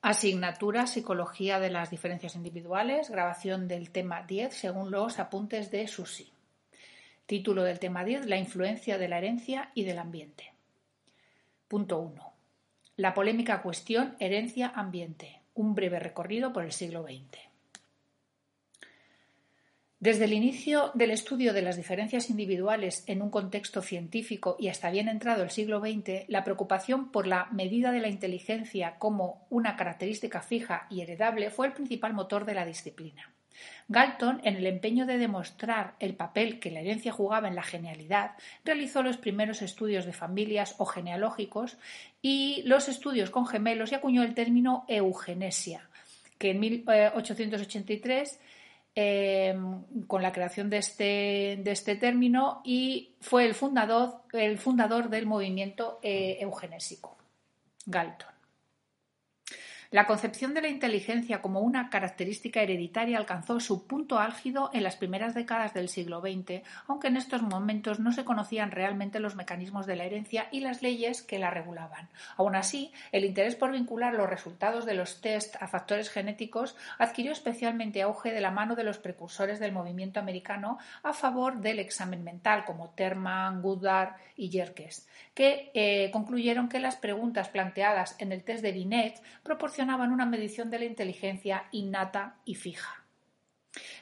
Asignatura Psicología de las diferencias individuales, grabación del tema 10 según los apuntes de Susi. Título del tema 10, La influencia de la herencia y del ambiente. Punto 1. La polémica cuestión herencia-ambiente. Un breve recorrido por el siglo XX. Desde el inicio del estudio de las diferencias individuales en un contexto científico y hasta bien entrado el siglo XX, la preocupación por la medida de la inteligencia como una característica fija y heredable fue el principal motor de la disciplina. Galton, en el empeño de demostrar el papel que la herencia jugaba en la genialidad, realizó los primeros estudios de familias o genealógicos y los estudios con gemelos y acuñó el término eugenesia, que en 1883 Em, con la creación de este, de este, término y fue el fundador, el fundador del movimiento eh, eugenésico, Galton. La concepción de la inteligencia como una característica hereditaria alcanzó su punto álgido en las primeras décadas del siglo XX, aunque en estos momentos no se conocían realmente los mecanismos de la herencia y las leyes que la regulaban. Aún así, el interés por vincular los resultados de los test a factores genéticos adquirió especialmente auge de la mano de los precursores del movimiento americano a favor del examen mental, como Terman, Goodard y Yerkes, que eh, concluyeron que las preguntas planteadas en el test de Binet proporcionaban una medición de la inteligencia innata y fija.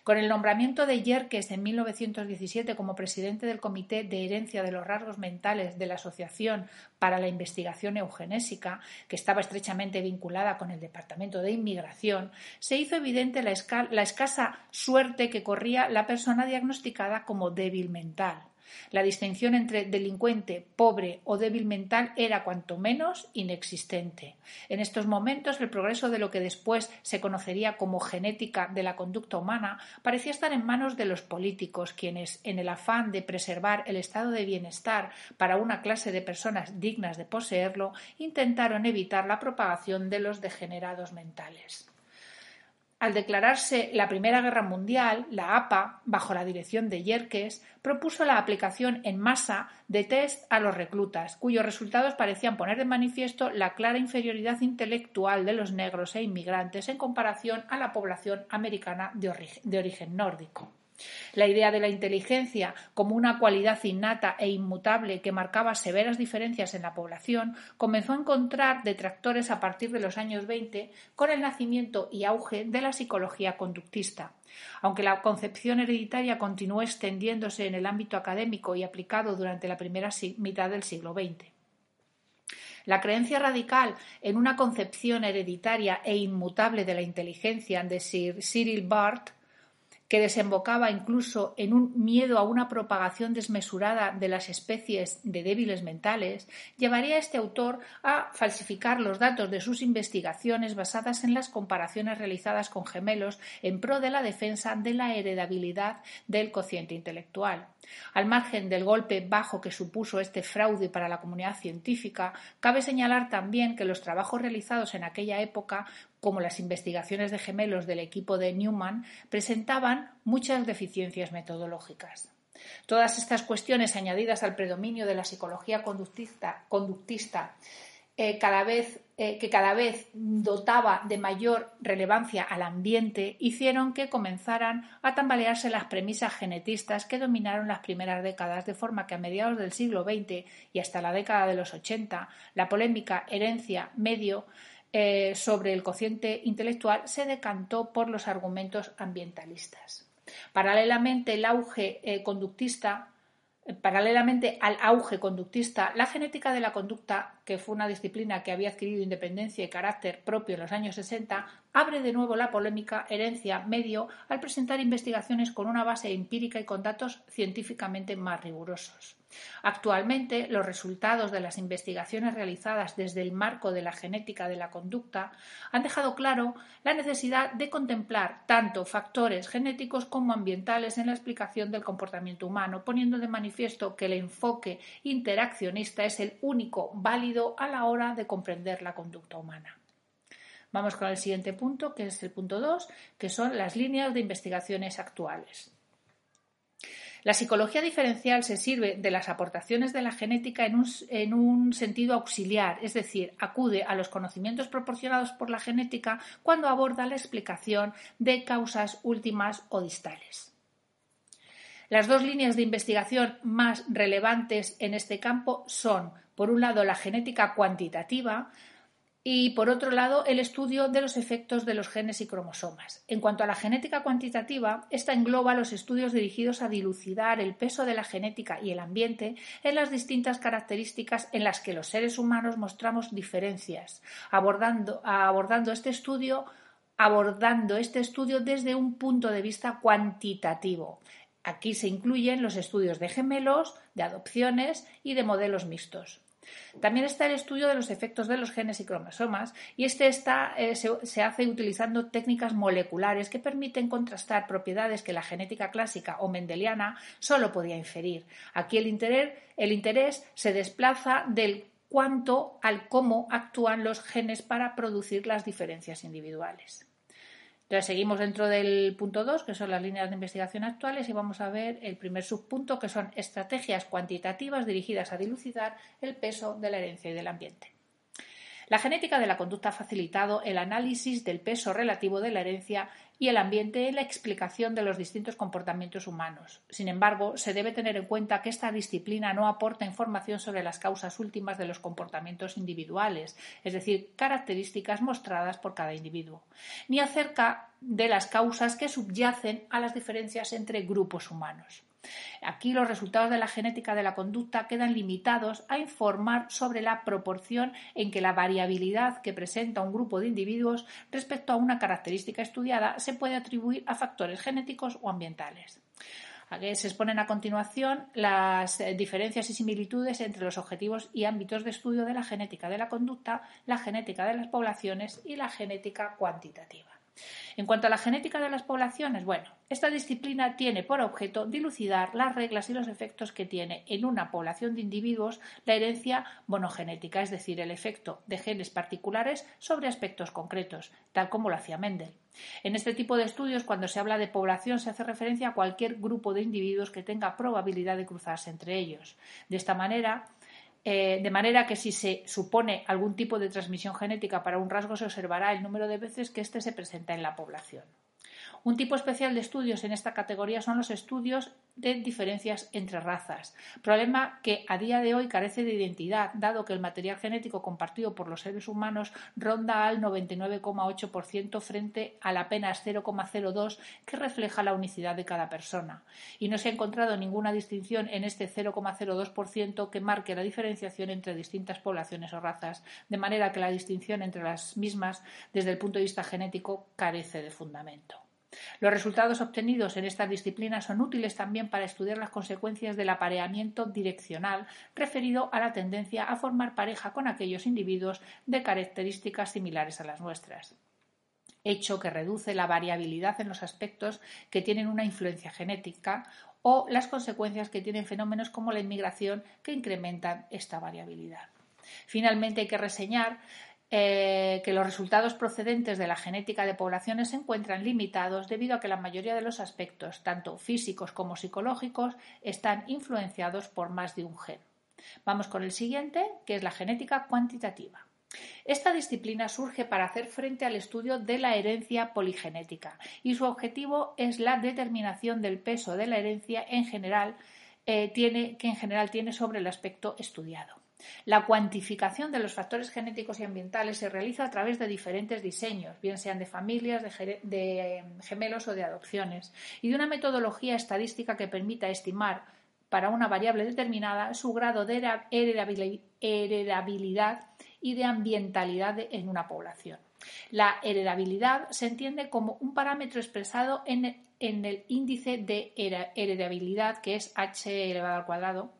Con el nombramiento de Yerkes en 1917 como presidente del Comité de Herencia de los Rasgos Mentales de la Asociación para la Investigación Eugenésica, que estaba estrechamente vinculada con el Departamento de Inmigración, se hizo evidente la escasa suerte que corría la persona diagnosticada como débil mental. La distinción entre delincuente, pobre o débil mental era cuanto menos inexistente. En estos momentos el progreso de lo que después se conocería como genética de la conducta humana parecía estar en manos de los políticos, quienes, en el afán de preservar el estado de bienestar para una clase de personas dignas de poseerlo, intentaron evitar la propagación de los degenerados mentales. Al declararse la Primera Guerra Mundial, la APA, bajo la dirección de Yerkes, propuso la aplicación en masa de test a los reclutas, cuyos resultados parecían poner de manifiesto la clara inferioridad intelectual de los negros e inmigrantes en comparación a la población americana de origen, nórdico. La idea de la inteligencia como una cualidad innata e inmutable que marcaba severas diferencias en la población comenzó a encontrar detractores a partir de los años 20 con el nacimiento y auge de la psicología conductista. Aunque la concepción hereditaria continuó extendiéndose en el ámbito académico y aplicado durante la primera mitad del siglo XX. La creencia radical en una concepción hereditaria e inmutable de la inteligencia de Sir Cyril Barth que desembocaba incluso en un miedo a una propagación desmesurada de las especies de débiles mentales, llevaría a este autor a falsificar los datos de sus investigaciones basadas en las comparaciones realizadas con gemelos en pro de la defensa de la heredabilidad del cociente intelectual. Al margen del golpe bajo que supuso este fraude para la comunidad científica, cabe señalar también que los trabajos realizados en aquella época como las investigaciones de gemelos del equipo de Newman, presentaban muchas deficiencias metodológicas. Todas estas cuestiones añadidas al predominio de la psicología conductista, eh, cada vez, eh, que cada vez dotaba de mayor relevancia al ambiente, hicieron que comenzaran a tambalearse las premisas genetistas que dominaron las primeras décadas, de forma que a mediados del siglo XX y hasta la década de los 80, la polémica herencia-medio eh, sobre el cociente intelectual se decantó por los argumentos ambientalistas. Paralelamente al auge conductista, la genética de la conducta que fue una disciplina que había adquirido independencia y carácter propio en los años 60, abre de nuevo la polémica herencia-medio al presentar investigaciones con una base empírica y con datos científicamente más rigurosos. Actualmente, los resultados de las investigaciones realizadas desde el marco de la genética de la conducta han dejado claro la necesidad de contemplar tanto factores genéticos como ambientales en la explicación del comportamiento humano, poniendo de manifiesto que el enfoque interaccionista es el único válido a la hora de comprender la conducta humana. Vamos con el siguiente punto, que es el punto 2, que son las líneas de investigaciones actuales. La psicología diferencial se sirve de las aportaciones de la genética en un, en un, sentido auxiliar, es decir, acude a los conocimientos proporcionados por la genética cuando aborda la explicación de causas últimas o distales. Las dos líneas de investigación más relevantes en este campo son, por un lado, la genética cuantitativa, y, por otro lado, el estudio de los efectos de los genes y cromosomas. En cuanto a la genética cuantitativa, esta engloba los estudios dirigidos a dilucidar el peso de la genética y el ambiente en las distintas características en las que los seres humanos mostramos diferencias, abordando, abordando este estudio abordando este estudio desde un punto de vista cuantitativo. Aquí se incluyen los estudios de gemelos, de adopciones y de modelos mixtos. También está el estudio de los efectos de los genes y cromosomas y este eh, se, hace utilizando técnicas moleculares que permiten contrastar propiedades que la genética clásica o mendeliana solo podía inferir. Aquí el interés se desplaza del cuánto al cómo actúan los genes para producir las diferencias individuales. Entonces, seguimos dentro del punto 2, que son las líneas de investigación actuales, y vamos a ver el primer subpunto, que son estrategias cuantitativas dirigidas a dilucidar el peso de la herencia y del ambiente. La genética de la conducta ha facilitado el análisis del peso relativo de la herencia y el ambiente en la explicación de los distintos comportamientos humanos. Sin embargo, se debe tener en cuenta que esta disciplina no aporta información sobre las causas últimas de los comportamientos individuales, es decir, características mostradas por cada individuo, ni acerca de las causas que subyacen a las diferencias entre grupos humanos. Aquí los resultados de la genética de la conducta quedan limitados a informar sobre la proporción en que la variabilidad que presenta un grupo de individuos respecto a una característica estudiada se puede atribuir a factores genéticos o ambientales. Aquí se exponen a continuación las eh, diferencias y similitudes entre los objetivos y ámbitos de estudio de la genética de la conducta, la genética de las poblaciones y la genética cuantitativa. En cuanto a la genética de las poblaciones, bueno, esta disciplina tiene por objeto dilucidar las reglas y los efectos que tiene en una población de individuos la herencia monogenética, es decir, el efecto de genes particulares sobre aspectos concretos, tal como lo hacía Mendel. En este tipo de estudios, cuando se habla de población, se hace referencia a cualquier grupo de individuos que tenga probabilidad de cruzarse entre ellos. De esta manera, eh, de manera que si se supone algún tipo de transmisión genética para un rasgo, se observará el número de veces que éste se presenta en la población. Un tipo especial de estudios en esta categoría son los estudios de diferencias entre razas, problema que a día de hoy carece de identidad, dado que el material genético compartido por los seres humanos ronda al 99,8% frente al apenas 0,02% que refleja la unicidad de cada persona. Y no se ha encontrado ninguna distinción en este 0,02% que marque la diferenciación entre distintas poblaciones o razas, de manera que la distinción entre las mismas desde el punto de vista genético carece de fundamento. Los resultados obtenidos en esta disciplina son útiles también para estudiar las consecuencias del apareamiento direccional referido a la tendencia a formar pareja con aquellos individuos de características similares a las nuestras hecho que reduce la variabilidad en los aspectos que tienen una influencia genética o las consecuencias que tienen fenómenos como la inmigración que incrementan esta variabilidad. Finalmente hay que reseñar eh, que los resultados procedentes de la genética de poblaciones se encuentran limitados debido a que la mayoría de los aspectos, tanto físicos como psicológicos, están influenciados por más de un gen. Vamos con el siguiente, que es la genética cuantitativa. Esta disciplina surge para hacer frente al estudio de la herencia poligenética y su objetivo es la determinación del peso de la herencia en general eh, que en general tiene sobre el aspecto estudiado. La cuantificación de los factores genéticos y ambientales se realiza a través de diferentes diseños, bien sean de familias, de, em, gemelos o de adopciones, y de una metodología estadística que permita estimar para una variable determinada su grado de heredabilidad y de ambientalidad en una población. La heredabilidad se entiende como un parámetro expresado en, el índice de heredabilidad, que es h elevado al cuadrado,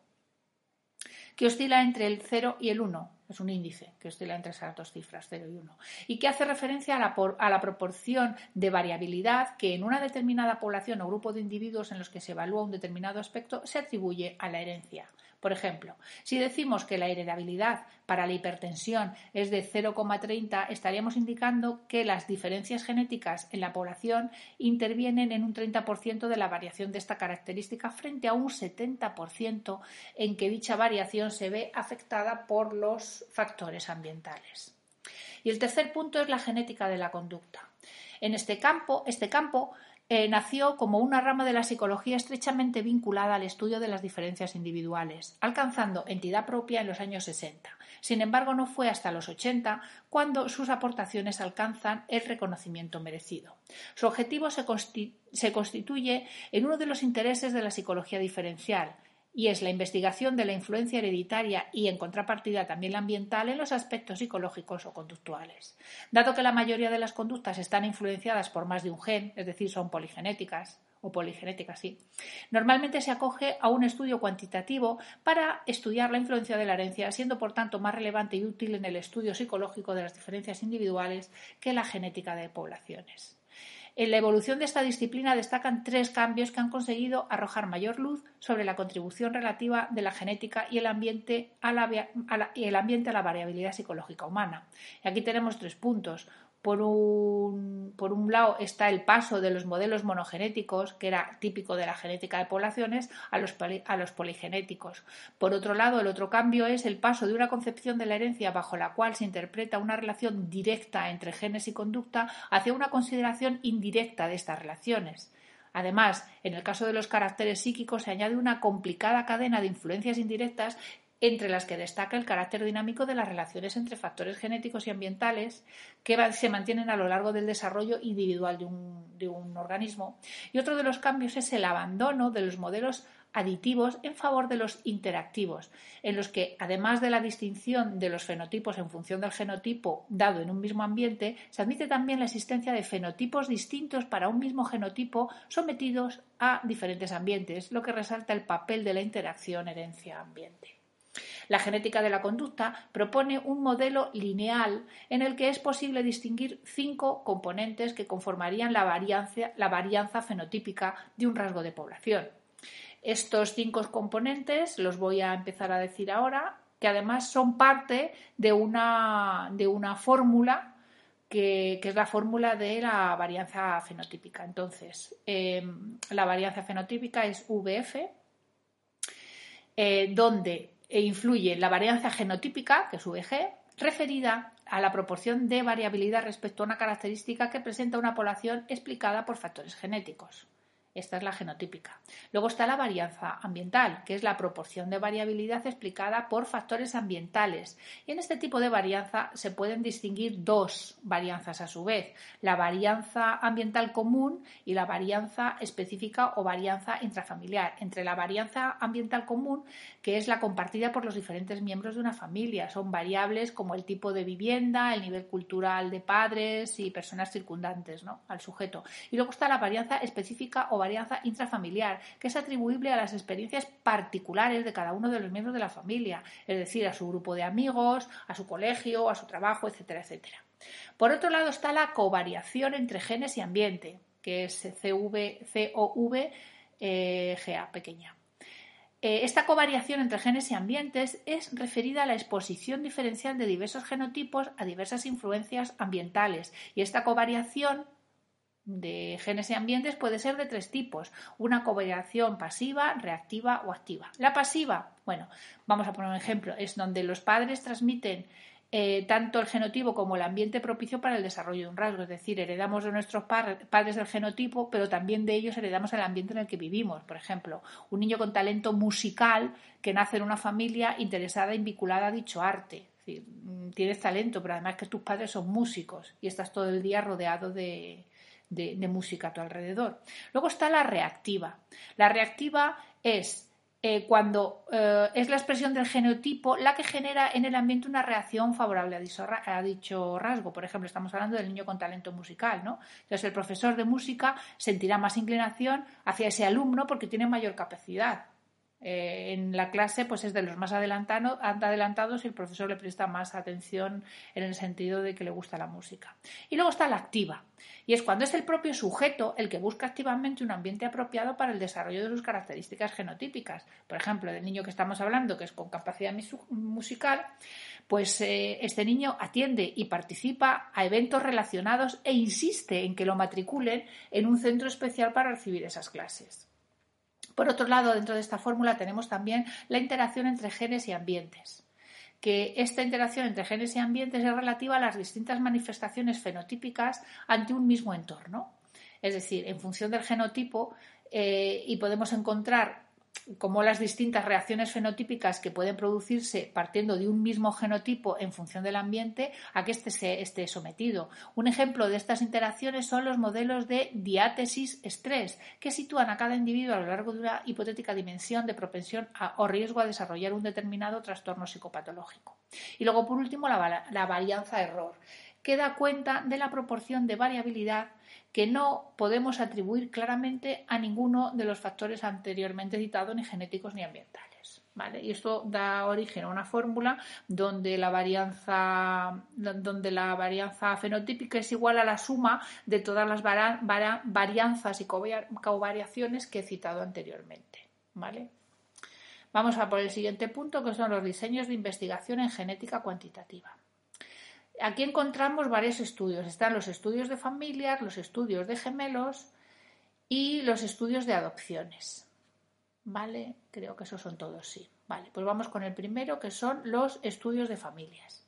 que oscila entre el 0 y el 1. Es un índice que oscila entre esas dos cifras, 0 y 1. Y que hace referencia a la, a la proporción de variabilidad que en una determinada población o grupo de individuos en los que se evalúa un determinado aspecto se atribuye a la herencia. Por ejemplo, si decimos que la heredabilidad para la hipertensión es de 0,30, estaríamos indicando que las diferencias genéticas en la población intervienen en un 30% de la variación de esta característica frente a un 70% en que dicha variación se ve afectada por los factores ambientales. Y el tercer punto es la genética de la conducta. En este campo, este campo eh, nació como una rama de la psicología estrechamente vinculada al estudio de las diferencias individuales, alcanzando entidad propia en los años 60. Sin embargo, no fue hasta los 80 cuando sus aportaciones alcanzan el reconocimiento merecido. Su objetivo se, se constituye en uno de los intereses de la psicología diferencial, y es la investigación de la influencia hereditaria y, en contrapartida, también la ambiental en los aspectos psicológicos o conductuales. Dado que la mayoría de las conductas están influenciadas por más de un gen, es decir, son poligenéticas, o poligenéticas, sí. Normalmente se acoge a un estudio cuantitativo para estudiar la influencia de la herencia, siendo por tanto más relevante y útil en el estudio psicológico de las diferencias individuales que la genética de poblaciones. En la evolución de esta disciplina destacan tres cambios que han conseguido arrojar mayor luz sobre la contribución relativa de la genética y el ambiente a la, el ambiente a la variabilidad psicológica humana. Y aquí tenemos tres puntos. Por un, por un, lado está el paso de los modelos monogenéticos, que era típico de la genética de poblaciones, a los, a los, poligenéticos. Por otro lado, el otro cambio es el paso de una concepción de la herencia bajo la cual se interpreta una relación directa entre genes y conducta hacia una consideración indirecta de estas relaciones. Además, en el caso de los caracteres psíquicos se añade una complicada cadena de influencias indirectas entre las que destaca el carácter dinámico de las relaciones entre factores genéticos y ambientales que se mantienen a lo largo del desarrollo individual de un, de un organismo. Y otro de los cambios es el abandono de los modelos aditivos en favor de los interactivos, en los que, además de la distinción de los fenotipos en función del genotipo dado en un mismo ambiente, se admite también la existencia de fenotipos distintos para un mismo genotipo sometidos a diferentes ambientes, lo que resalta el papel de la interacción herencia-ambiente. La genética de la conducta propone un modelo lineal en el que es posible distinguir cinco componentes que conformarían la varianza, fenotípica de un rasgo de población. Estos cinco componentes los voy a empezar a decir ahora, que además son parte de una, de una fórmula que, es la fórmula de la varianza fenotípica. Entonces, em, la varianza fenotípica es VF, eh, donde e influye la varianza genotípica, que es VG, referida a la proporción de variabilidad respecto a una característica que presenta una población explicada por factores genéticos. Esta es la genotípica. Luego está la varianza ambiental, que es la proporción de variabilidad explicada por factores ambientales. Y en este tipo de varianza se pueden distinguir dos varianzas a su vez, la varianza ambiental común y la varianza específica o varianza intrafamiliar. Entre la varianza ambiental común, que es la compartida por los diferentes miembros de una familia, son variables como el tipo de vivienda, el nivel cultural de padres y personas circundantes ¿no? al sujeto. Y luego está la varianza específica o varianza intrafamiliar, que es atribuible a las experiencias particulares de cada uno de los miembros de la familia, es decir, a su grupo de amigos, a su colegio, a su trabajo, etcétera, etcétera. Por otro lado está la covariación entre genes y ambiente, que es CV, COV, eh, GA pequeña. Eh, esta covariación entre genes y ambientes es referida a la exposición diferencial de diversos genotipos a diversas influencias ambientales y esta covariación de genes y ambientes puede ser de tres tipos. Una covariación pasiva, reactiva o activa. La pasiva, bueno, vamos a poner un ejemplo, es donde los padres transmiten eh, tanto el genotipo como el ambiente propicio para el desarrollo de un rasgo. Es decir, heredamos de nuestros padres el genotipo, pero también de ellos heredamos el ambiente en el que vivimos. Por ejemplo, un niño con talento musical que nace en una familia interesada y vinculada a dicho arte. Es decir, mm, tienes talento, pero además que tus padres son músicos y estás todo el día rodeado de, de, música a tu alrededor. Luego está la reactiva. La reactiva es eh, cuando eh, es la expresión del genotipo la que genera en el ambiente una reacción favorable a dicho, rasgo. Por ejemplo, estamos hablando del niño con talento musical, ¿no? Entonces, el profesor de música sentirá más inclinación hacia ese alumno porque tiene mayor capacidad. Eh, en la clase pues es de los más adelantados y el profesor le presta más atención en el sentido de que le gusta la música. Y luego está la activa, y es cuando es el propio sujeto el que busca activamente un ambiente apropiado para el desarrollo de sus características genotípicas. Por ejemplo, del niño que estamos hablando, que es con capacidad musical, pues eh, este niño atiende y participa a eventos relacionados e insiste en que lo matriculen en un centro especial para recibir esas clases. Por otro lado, dentro de esta fórmula tenemos también la interacción entre genes y ambientes que esta interacción entre genes y ambientes es relativa a las distintas manifestaciones fenotípicas ante un mismo entorno. Es decir, en función del genotipo, eh, y podemos encontrar como las distintas reacciones fenotípicas que pueden producirse partiendo de un mismo genotipo en función del ambiente a que éste esté sometido. Un ejemplo de estas interacciones son los modelos de diátesis-estrés, que sitúan a cada individuo a lo largo de una hipotética dimensión de propensión o riesgo a desarrollar un determinado trastorno psicopatológico. Y luego, por último, la, la varianza-error, que da cuenta de la proporción de variabilidad que no podemos atribuir claramente a ninguno de los factores anteriormente citados, ni genéticos ni ambientales. ¿vale? Y esto da origen a una fórmula donde la varianza, donde la varianza fenotípica es igual a la suma de todas las varianzas y covariaciones que he citado anteriormente. ¿vale? Vamos a por el siguiente punto, que son los diseños de investigación en genética cuantitativa. Aquí encontramos varios estudios. Están los estudios de familias, los estudios de gemelos y los estudios de adopciones. ¿Vale? Creo que esos son todos, sí. Vale, pues vamos con el primero, que son los estudios de familias.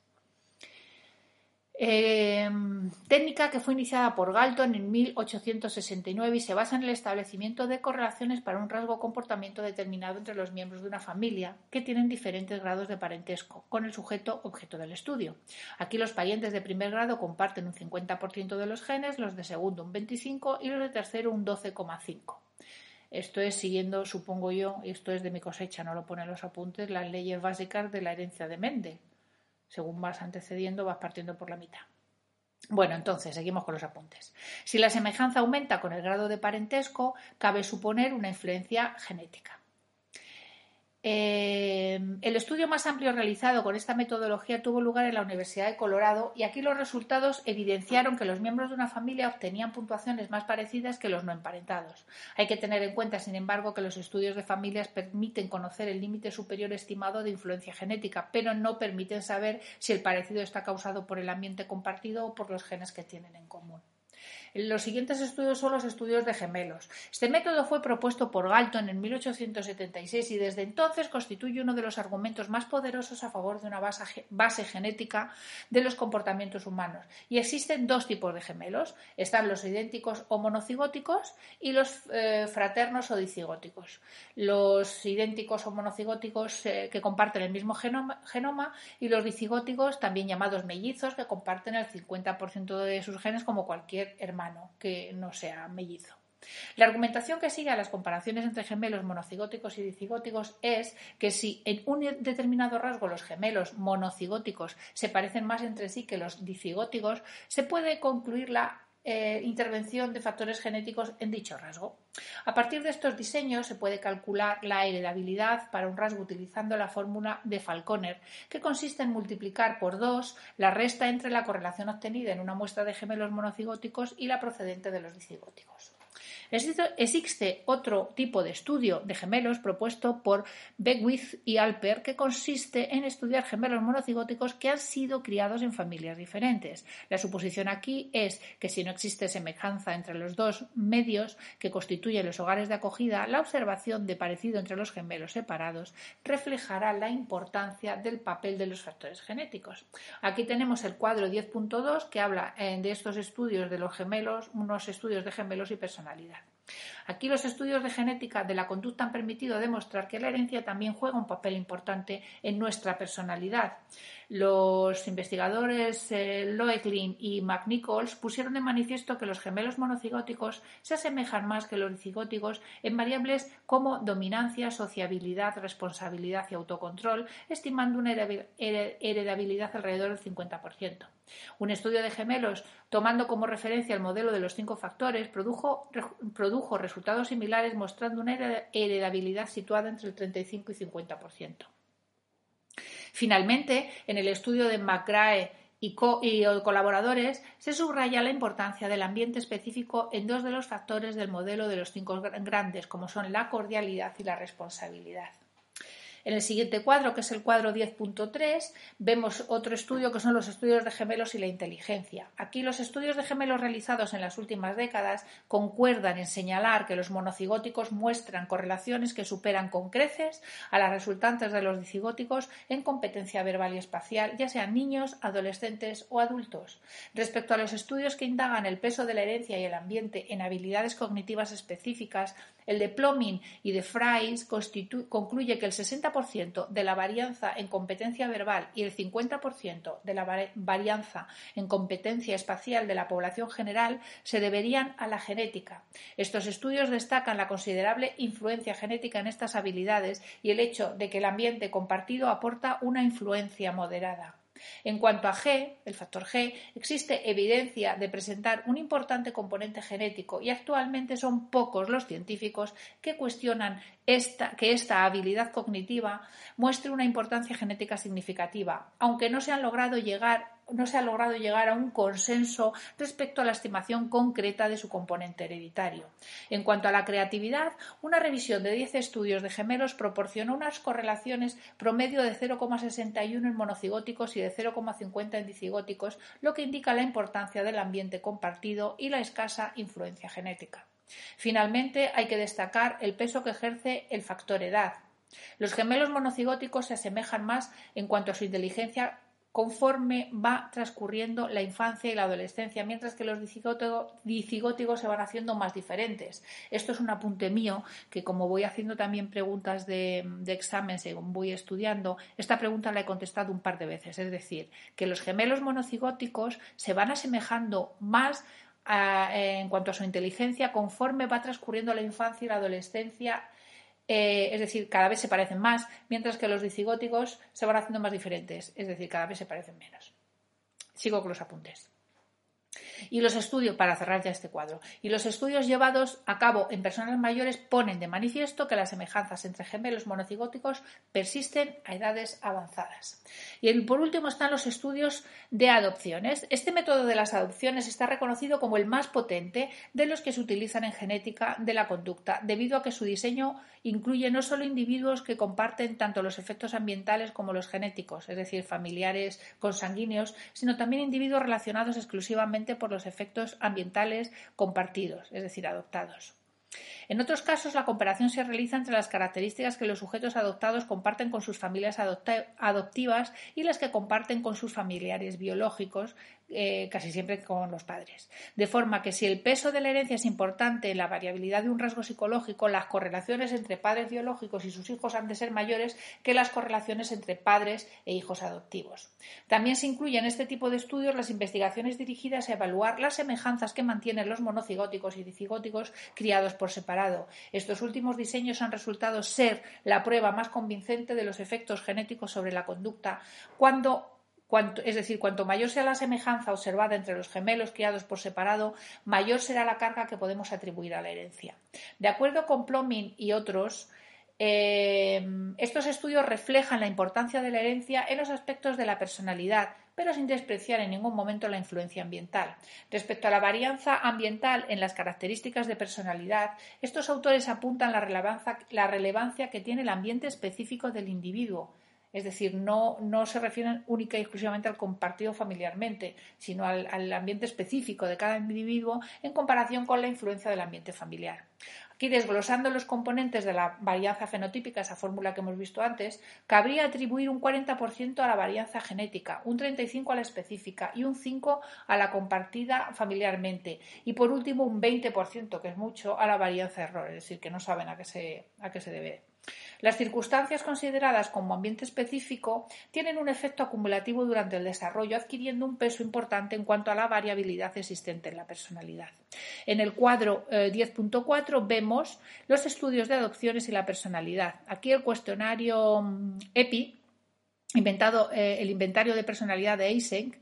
Em, técnica que fue iniciada por Galton en 1869 y se basa en el establecimiento de correlaciones para un rasgo comportamiento determinado entre los miembros de una familia que tienen diferentes grados de parentesco con el sujeto objeto del estudio. Aquí los parientes de primer grado comparten un 50% de los genes, los de segundo un 25% y los de tercero un 12,5%. Esto es siguiendo, supongo yo, esto es de mi cosecha, no lo ponen los apuntes, las leyes básicas de la herencia de Mendel según vas antecediendo, vas partiendo por la mitad. Bueno, entonces, seguimos con los apuntes. Si la semejanza aumenta con el grado de parentesco, cabe suponer una influencia genética. Eh, el estudio más amplio realizado con esta metodología tuvo lugar en la Universidad de Colorado y aquí los resultados evidenciaron que los miembros de una familia obtenían puntuaciones más parecidas que los no emparentados. Hay que tener en cuenta, sin embargo, que los estudios de familias permiten conocer el límite superior estimado de influencia genética, pero no permiten saber si el parecido está causado por el ambiente compartido o por los genes que tienen en común. Los siguientes estudios son los estudios de gemelos. Este método fue propuesto por Galton en 1876 y desde entonces constituye uno de los argumentos más poderosos a favor de una base, genética de los comportamientos humanos. Y existen dos tipos de gemelos. Están los idénticos o monocigóticos y los eh, fraternos o dicigóticos. Los idénticos o monocigóticos eh, que comparten el mismo genoma, genoma y los dicigóticos, también llamados mellizos, que comparten el 50% de sus genes como cualquier hermano que no sea mellizo. La argumentación que sigue a las comparaciones entre gemelos monocigóticos y dicigóticos es que si en un determinado rasgo los gemelos monocigóticos se parecen más entre sí que los dicigóticos, se puede concluir la eh, intervención de factores genéticos en dicho rasgo. A partir de estos diseños se puede calcular la heredabilidad para un rasgo utilizando la fórmula de Falconer, que consiste en multiplicar por dos la resta entre la correlación obtenida en una muestra de gemelos monocigóticos y la procedente de los dicigóticos. Existe otro tipo de estudio de gemelos propuesto por Beckwith y Alper que consiste en estudiar gemelos monocigóticos que han sido criados en familias diferentes. La suposición aquí es que si no existe semejanza entre los dos medios que constituyen los hogares de acogida, la observación de parecido entre los gemelos separados reflejará la importancia del papel de los factores genéticos. Aquí tenemos el cuadro 10.2 que habla eh, de estos estudios de los gemelos, unos estudios de gemelos y personalidad. Aquí los estudios de genética de la conducta han permitido demostrar que la herencia también juega un papel importante en nuestra personalidad. Los investigadores eh, Loechlin y McNichols pusieron de manifiesto que los gemelos monocigóticos se asemejan más que los cigóticos en variables como dominancia, sociabilidad, responsabilidad y autocontrol, estimando una heredabilidad alrededor del 50%. Un estudio de gemelos, tomando como referencia el modelo de los cinco factores, produjo, resultados similares mostrando una heredabilidad situada entre el 35 y 50%. Finalmente, en el estudio de McGrath y, colaboradores se subraya la importancia del ambiente específico en dos de los factores del modelo de los cinco grandes, como son la cordialidad y la responsabilidad. En el siguiente cuadro, que es el cuadro 10.3, vemos otro estudio que son los estudios de gemelos y la inteligencia. Aquí los estudios de gemelos realizados en las últimas décadas concuerdan en señalar que los monocigóticos muestran correlaciones que superan con creces a las resultantes de los dicigóticos en competencia verbal y espacial, ya sean niños, adolescentes o adultos. Respecto a los estudios que indagan el peso de la herencia y el ambiente en habilidades cognitivas específicas, el de Plomin y de Fries concluye que el 60% de la varianza en competencia verbal y el 50% de la varianza en competencia espacial de la población general se deberían a la genética. Estos estudios destacan la considerable influencia genética en estas habilidades y el hecho de que el ambiente compartido aporta una influencia moderada. En cuanto a G, el factor G, existe evidencia de presentar un importante componente genético y actualmente son pocos los científicos que cuestionan que esta habilidad cognitiva muestre una importancia genética significativa, aunque no se han logrado llegar no se ha logrado llegar a un consenso respecto a la estimación concreta de su componente hereditario. En cuanto a la creatividad, una revisión de 10 estudios de gemelos proporcionó unas correlaciones promedio de 0,61 en monocigóticos y de 0,50 en dicigóticos, lo que indica la importancia del ambiente compartido y la escasa influencia genética. Finalmente, hay que destacar el peso que ejerce el factor edad. Los gemelos monocigóticos se asemejan más en cuanto a su inteligencia conforme va transcurriendo la infancia y la adolescencia, mientras que los dicigóticos se van haciendo más diferentes. Esto es un apunte mío que como voy haciendo también preguntas de, examen según voy estudiando, esta pregunta la he contestado un par de veces. Es decir, que los gemelos monocigóticos se van asemejando más en cuanto a su inteligencia conforme va transcurriendo la infancia y la adolescencia eh, es decir, cada vez se parecen más, mientras que los dicigóticos se van haciendo más diferentes, es decir, cada vez se parecen menos. Sigo con los apuntes. Y los estudios, para cerrar ya este cuadro, y los estudios llevados a cabo en personas mayores ponen de manifiesto que las semejanzas entre gemelos monocigóticos persisten a edades avanzadas. Y por último están los estudios de adopciones. Este método de las adopciones está reconocido como el más potente de los que se utilizan en genética de la conducta, debido a que su diseño incluye no solo individuos que comparten tanto los efectos ambientales como los genéticos, es decir, familiares consanguíneos, sino también individuos relacionados exclusivamente por los efectos ambientales compartidos, es decir, adoptados. En otros casos, la comparación se realiza entre las características que los sujetos adoptados comparten con sus familias adoptivas y las que comparten con sus familiares biológicos, eh, casi siempre con los padres. De forma que si el peso de la herencia es importante en la variabilidad de un rasgo psicológico, las correlaciones entre padres biológicos y sus hijos han de ser mayores que las correlaciones entre padres e hijos adoptivos. También se incluyen en este tipo de estudios las investigaciones dirigidas a evaluar las semejanzas que mantienen los monocigóticos y dicigóticos criados por separado. Estos últimos diseños han resultado ser la prueba más convincente de los efectos genéticos sobre la conducta cuando es decir, cuanto mayor sea la semejanza observada entre los gemelos criados por separado, mayor será la carga que podemos atribuir a la herencia. De acuerdo con Plomin y otros, eh, estos estudios reflejan la importancia de la herencia en los aspectos de la personalidad, pero sin despreciar en ningún momento la influencia ambiental. Respecto a la varianza ambiental en las características de personalidad, estos autores apuntan la relevancia, la relevancia que tiene el ambiente específico del individuo, es decir, no, se refieren única y exclusivamente al compartido familiarmente, sino al, ambiente específico de cada individuo en comparación con la influencia del ambiente familiar. Aquí, desglosando los componentes de la varianza fenotípica, esa fórmula que hemos visto antes, cabría atribuir un 40% a la varianza genética, un 35% a la específica y un 5% a la compartida familiarmente. Y por último, un 20%, que es mucho, a la varianza error, es decir, que no saben a qué se, a qué se debe. Las circunstancias consideradas como ambiente específico tienen un efecto acumulativo durante el desarrollo, adquiriendo un peso importante en cuanto a la variabilidad existente en la personalidad. En el cuadro 10.4 eh, vemos los estudios de adopciones y la personalidad. Aquí el cuestionario mm, EPI, inventado, eh, el inventario de personalidad de Eysenck,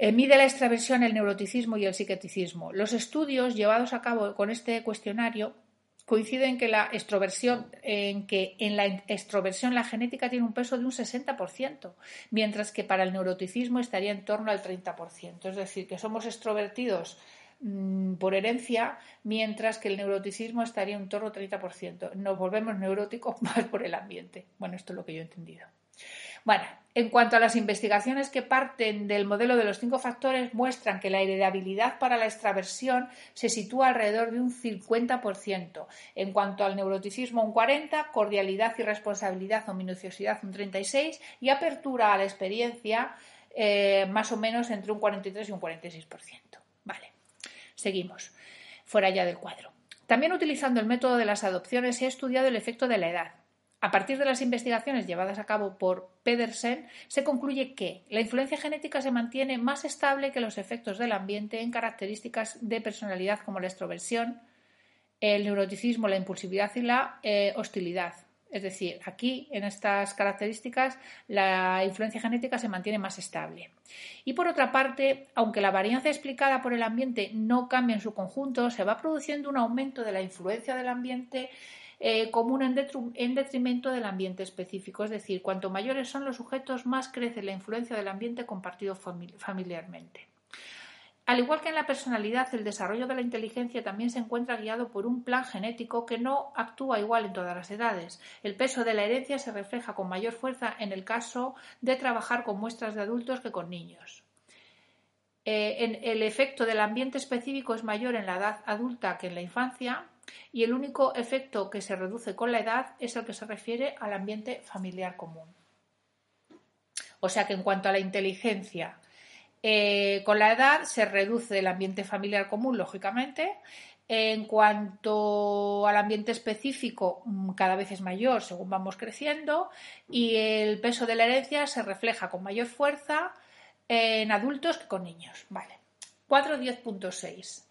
eh, mide la extraversión, el neuroticismo y el psiqueticismo. Los estudios llevados a cabo con este cuestionario coincide en que la extroversión, en que en la extroversión la genética tiene un peso de un 60%, mientras que para el neuroticismo estaría en torno al 30%. Es decir, que somos extrovertidos mm, por herencia, mientras que el neuroticismo estaría en torno al 30%. Nos volvemos neuróticos más por el ambiente. Bueno, esto es lo que yo he entendido. Bueno, en cuanto a las investigaciones que parten del modelo de los cinco factores, muestran que la heredabilidad para la extraversión se sitúa alrededor de un 50%. En cuanto al neuroticismo, un 40%, cordialidad y responsabilidad o minuciosidad, un 36%, y apertura a la experiencia, eh, más o menos entre un 43 y un 46%. Vale, seguimos. Fuera ya del cuadro. También utilizando el método de las adopciones se ha estudiado el efecto de la edad. A partir de las investigaciones llevadas a cabo por Pedersen, se concluye que la influencia genética se mantiene más estable que los efectos del ambiente en características de personalidad como la extroversión, el neuroticismo, la impulsividad y la eh, hostilidad. Es decir, aquí, en estas características, la influencia genética se mantiene más estable. Y por otra parte, aunque la varianza explicada por el ambiente no cambia en su conjunto, se va produciendo un aumento de la influencia del ambiente eh, común en, detrimento del ambiente específico. Es decir, cuanto mayores son los sujetos, más crece la influencia del ambiente compartido familiarmente. Al igual que en la personalidad, el desarrollo de la inteligencia también se encuentra guiado por un plan genético que no actúa igual en todas las edades. El peso de la herencia se refleja con mayor fuerza en el caso de trabajar con muestras de adultos que con niños. Eh, el efecto del ambiente específico es mayor en la edad adulta que en la infancia, y el único efecto que se reduce con la edad es el que se refiere al ambiente familiar común. O sea que en cuanto a la inteligencia, eh, con la edad se reduce el ambiente familiar común, lógicamente. En cuanto al ambiente específico, mm, cada vez es mayor según vamos creciendo y el peso de la herencia se refleja con mayor fuerza en adultos que con niños. Vale. 4.10.6.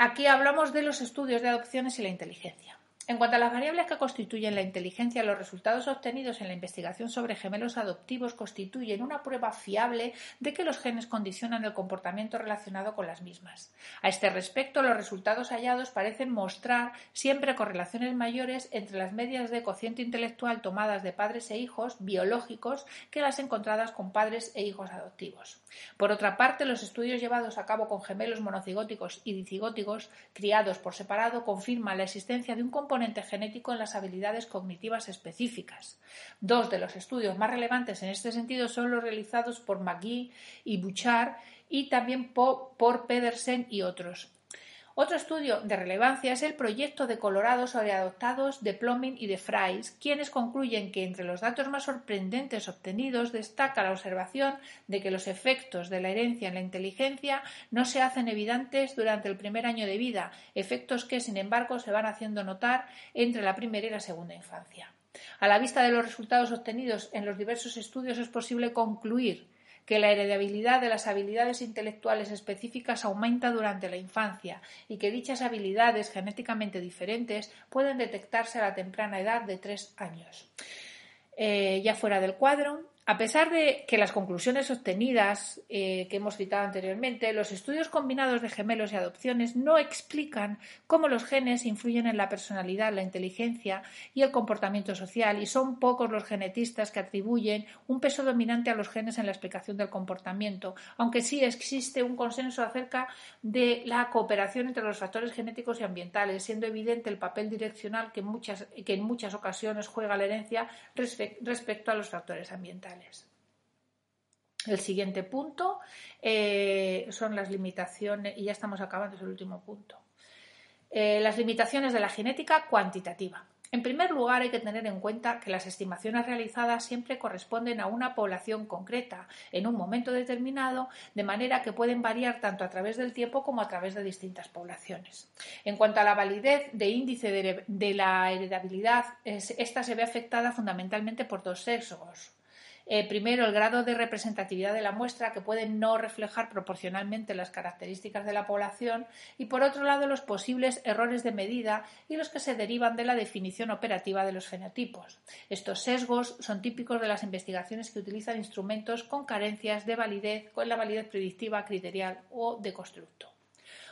Aquí hablamos de los estudios de adopciones y la inteligencia. En cuanto a las variables que constituyen la inteligencia, los resultados obtenidos en la investigación sobre gemelos adoptivos constituyen una prueba fiable de que los genes condicionan el comportamiento relacionado con las mismas. A este respecto, los resultados hallados parecen mostrar siempre correlaciones mayores entre las medias de cociente intelectual tomadas de padres e hijos biológicos que las encontradas con padres e hijos adoptivos. Por otra parte, los estudios llevados a cabo con gemelos monocigóticos y dicigóticos criados por separado confirman la existencia de un comportamiento genético en las habilidades cognitivas específicas. Dos de los estudios más relevantes en este sentido son los realizados por McGee y Bouchard y también por Pedersen y otros. Otro estudio de relevancia es el proyecto de colorados sobre adoptados de Plomin y de Fries, quienes concluyen que entre los datos más sorprendentes obtenidos destaca la observación de que los efectos de la herencia en la inteligencia no se hacen evidentes durante el primer año de vida, efectos que, sin embargo, se van haciendo notar entre la primera y la segunda infancia. A la vista de los resultados obtenidos en los diversos estudios es posible concluir que la heredabilidad de las habilidades intelectuales específicas aumenta durante la infancia y que dichas habilidades genéticamente diferentes pueden detectarse a la temprana edad de tres años. Eh, ya fuera del cuadro, a pesar de que las conclusiones obtenidas eh, que hemos citado anteriormente, los estudios combinados de gemelos y adopciones no explican cómo los genes influyen en la personalidad, la inteligencia y el comportamiento social, y son pocos los genetistas que atribuyen un peso dominante a los genes en la explicación del comportamiento, aunque sí existe un consenso acerca de la cooperación entre los factores genéticos y ambientales, siendo evidente el papel direccional que, muchas, que en muchas ocasiones juega la herencia respecto a los factores ambientales. El siguiente punto eh, son las limitaciones, y ya estamos acabando, es el último punto. Eh, las limitaciones de la genética cuantitativa. En primer lugar, hay que tener en cuenta que las estimaciones realizadas siempre corresponden a una población concreta en un momento determinado, de manera que pueden variar tanto a través del tiempo como a través de distintas poblaciones. En cuanto a la validez de índice de, la heredabilidad, esta se ve afectada fundamentalmente por dos sexos eh, primero, el grado de representatividad de la muestra, que puede no reflejar proporcionalmente las características de la población, y por otro lado, los posibles errores de medida y los que se derivan de la definición operativa de los fenotipos. Estos sesgos son típicos de las investigaciones que utilizan instrumentos con carencias de validez, con la validez predictiva, criterial o de constructo.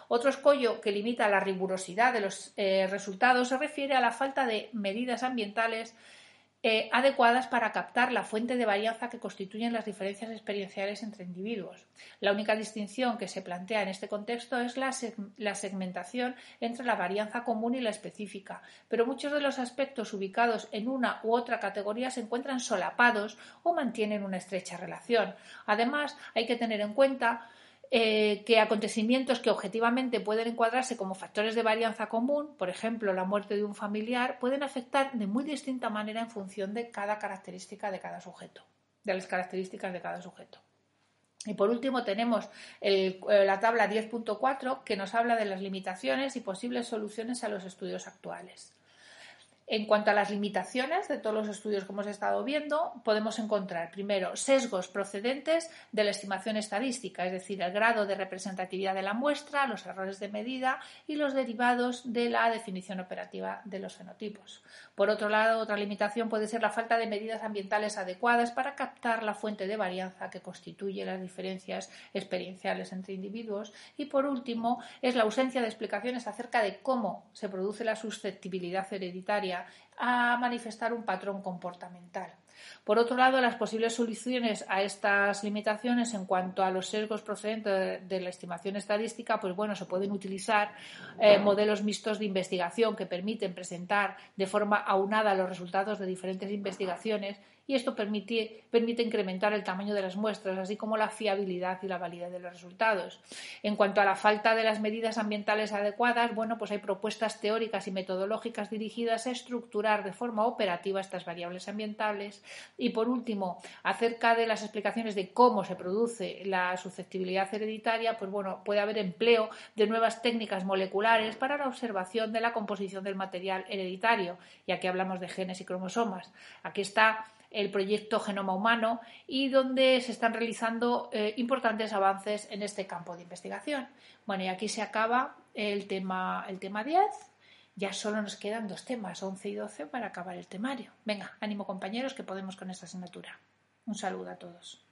Otro escollo que limita la rigurosidad de los eh, resultados se refiere a la falta de medidas ambientales eh, adecuadas para captar la fuente de varianza que constituyen las diferencias experienciales entre individuos. La única distinción que se plantea en este contexto es la, la segmentación entre la varianza común y la específica, pero muchos de los aspectos ubicados en una u otra categoría se encuentran solapados o mantienen una estrecha relación. Además, hay que tener en cuenta eh, que acontecimientos que objetivamente pueden encuadrarse como factores de varianza común, por ejemplo, la muerte de un familiar, pueden afectar de muy distinta manera en función de cada característica de cada sujeto, de las características de cada sujeto. Y por último tenemos eh, la tabla 10.4 que nos habla de las limitaciones y posibles soluciones a los estudios actuales. En cuanto a las limitaciones de todos los estudios que hemos estado viendo, podemos encontrar primero sesgos procedentes de la estimación estadística, es decir, el grado de representatividad de la muestra, los errores de medida y los derivados de la definición operativa de los fenotipos. Por otro lado, otra limitación puede ser la falta de medidas ambientales adecuadas para captar la fuente de varianza que constituye las diferencias experienciales entre individuos. Y por último, es la ausencia de explicaciones acerca de cómo se produce la susceptibilidad hereditaria a manifestar un patrón comportamental. Por otro lado, las posibles soluciones a estas limitaciones en cuanto a los sesgos procedentes de, la estimación estadística, pues bueno, se pueden utilizar eh, modelos mixtos de investigación que permiten presentar de forma aunada los resultados de diferentes investigaciones y esto permite, permite incrementar el tamaño de las muestras, así como la fiabilidad y la validez de los resultados. En cuanto a la falta de las medidas ambientales adecuadas, bueno, pues hay propuestas teóricas y metodológicas dirigidas a estructurar de forma operativa estas variables ambientales. Y por último, acerca de las explicaciones de cómo se produce la susceptibilidad hereditaria, pues bueno, puede haber empleo de nuevas técnicas moleculares para la observación de la composición del material hereditario, ya que hablamos de genes y cromosomas. Aquí está el proyecto Genoma Humano y donde se están realizando eh, importantes avances en este campo de investigación. Bueno, y aquí se acaba el tema, el tema 10. Ya solo nos quedan dos temas, 11 y 12, para acabar el temario. Venga, ánimo compañeros, que podemos con esta asignatura. Un saludo a todos.